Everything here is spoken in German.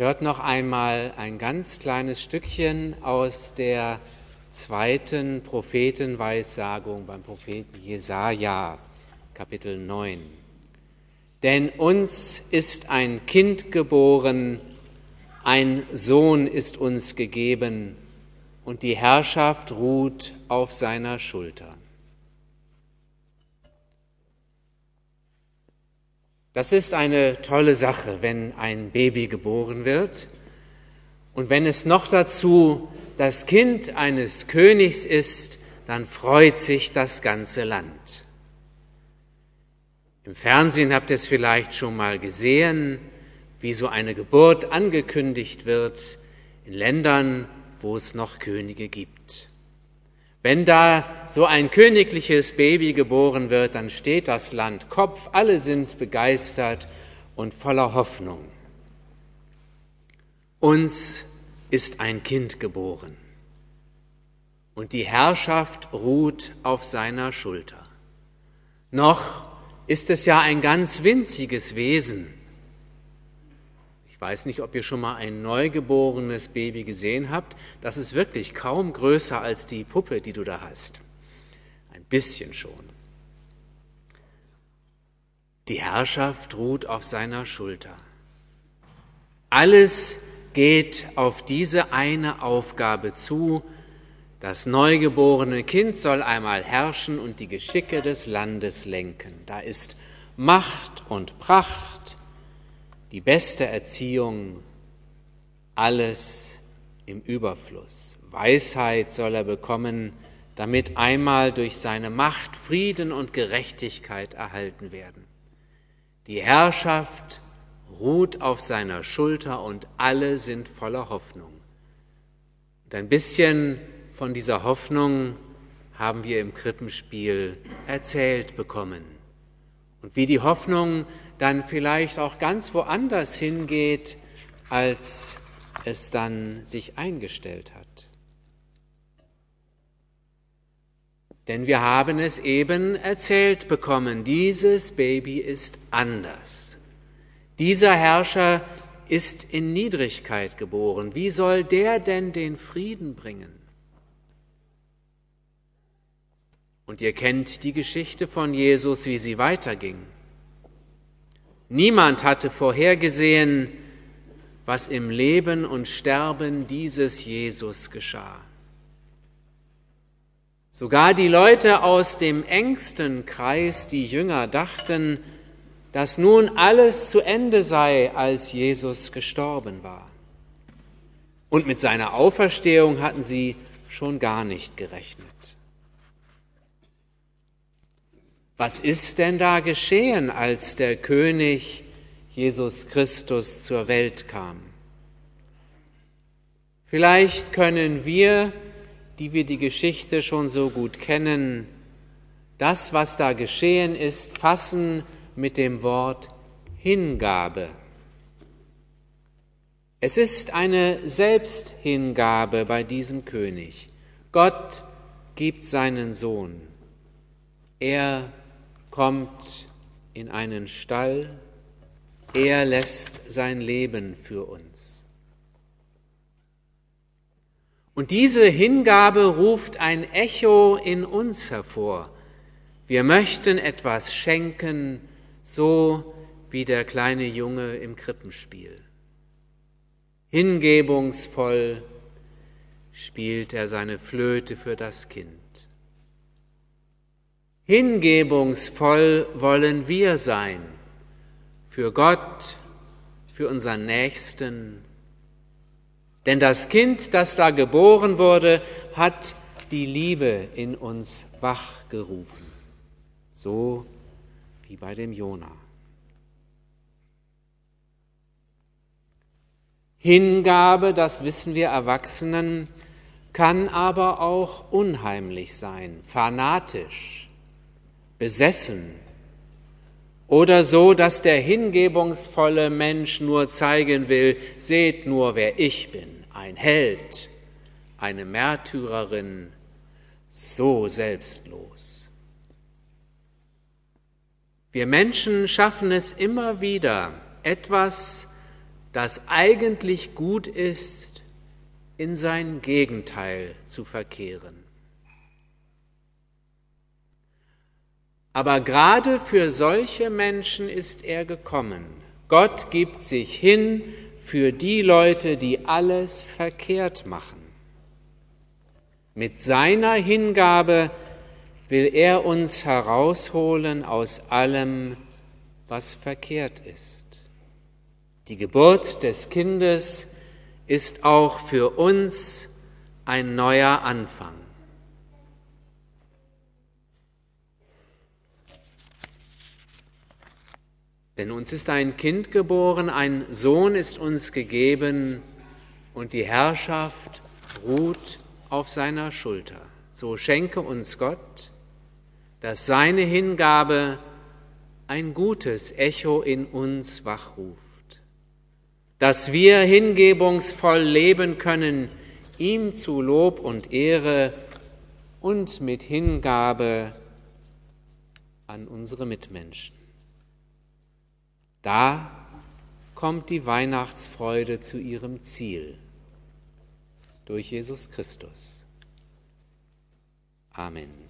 hört noch einmal ein ganz kleines Stückchen aus der zweiten Prophetenweissagung beim Propheten Jesaja, Kapitel 9. Denn uns ist ein Kind geboren, ein Sohn ist uns gegeben, und die Herrschaft ruht auf seiner Schulter. Das ist eine tolle Sache, wenn ein Baby geboren wird und wenn es noch dazu das Kind eines Königs ist, dann freut sich das ganze Land. Im Fernsehen habt ihr es vielleicht schon mal gesehen, wie so eine Geburt angekündigt wird in Ländern, wo es noch Könige gibt. Wenn da so ein königliches Baby geboren wird, dann steht das Land Kopf, alle sind begeistert und voller Hoffnung. Uns ist ein Kind geboren und die Herrschaft ruht auf seiner Schulter. Noch ist es ja ein ganz winziges Wesen, ich weiß nicht, ob ihr schon mal ein neugeborenes Baby gesehen habt. Das ist wirklich kaum größer als die Puppe, die du da hast. Ein bisschen schon. Die Herrschaft ruht auf seiner Schulter. Alles geht auf diese eine Aufgabe zu. Das neugeborene Kind soll einmal herrschen und die Geschicke des Landes lenken. Da ist Macht und Pracht, die beste Erziehung, alles im Überfluss. Weisheit soll er bekommen, damit einmal durch seine Macht Frieden und Gerechtigkeit erhalten werden. Die Herrschaft ruht auf seiner Schulter und alle sind voller Hoffnung. Und ein bisschen von dieser Hoffnung haben wir im Krippenspiel erzählt bekommen. Und wie die Hoffnung dann vielleicht auch ganz woanders hingeht, als es dann sich eingestellt hat. Denn wir haben es eben erzählt bekommen, dieses Baby ist anders. Dieser Herrscher ist in Niedrigkeit geboren. Wie soll der denn den Frieden bringen? Und ihr kennt die Geschichte von Jesus, wie sie weiterging. Niemand hatte vorhergesehen, was im Leben und Sterben dieses Jesus geschah. Sogar die Leute aus dem engsten Kreis, die Jünger, dachten, dass nun alles zu Ende sei, als Jesus gestorben war. Und mit seiner Auferstehung hatten sie schon gar nicht gerechnet. Was ist denn da geschehen, als der König Jesus Christus zur Welt kam? Vielleicht können wir, die wir die Geschichte schon so gut kennen, das, was da geschehen ist, fassen mit dem Wort Hingabe. Es ist eine Selbsthingabe bei diesem König. Gott gibt seinen Sohn. Er kommt in einen Stall, er lässt sein Leben für uns. Und diese Hingabe ruft ein Echo in uns hervor. Wir möchten etwas schenken, so wie der kleine Junge im Krippenspiel. Hingebungsvoll spielt er seine Flöte für das Kind. Hingebungsvoll wollen wir sein für Gott, für unseren Nächsten. Denn das Kind, das da geboren wurde, hat die Liebe in uns wachgerufen. So wie bei dem Jona. Hingabe, das wissen wir Erwachsenen, kann aber auch unheimlich sein, fanatisch besessen oder so, dass der hingebungsvolle Mensch nur zeigen will, seht nur, wer ich bin, ein Held, eine Märtyrerin, so selbstlos. Wir Menschen schaffen es immer wieder, etwas das eigentlich gut ist, in sein Gegenteil zu verkehren. Aber gerade für solche Menschen ist er gekommen. Gott gibt sich hin für die Leute, die alles verkehrt machen. Mit seiner Hingabe will er uns herausholen aus allem, was verkehrt ist. Die Geburt des Kindes ist auch für uns ein neuer Anfang. Denn uns ist ein Kind geboren, ein Sohn ist uns gegeben und die Herrschaft ruht auf seiner Schulter. So schenke uns Gott, dass seine Hingabe ein gutes Echo in uns wachruft dass wir hingebungsvoll leben können, ihm zu Lob und Ehre und mit Hingabe an unsere Mitmenschen. Da kommt die Weihnachtsfreude zu ihrem Ziel durch Jesus Christus. Amen.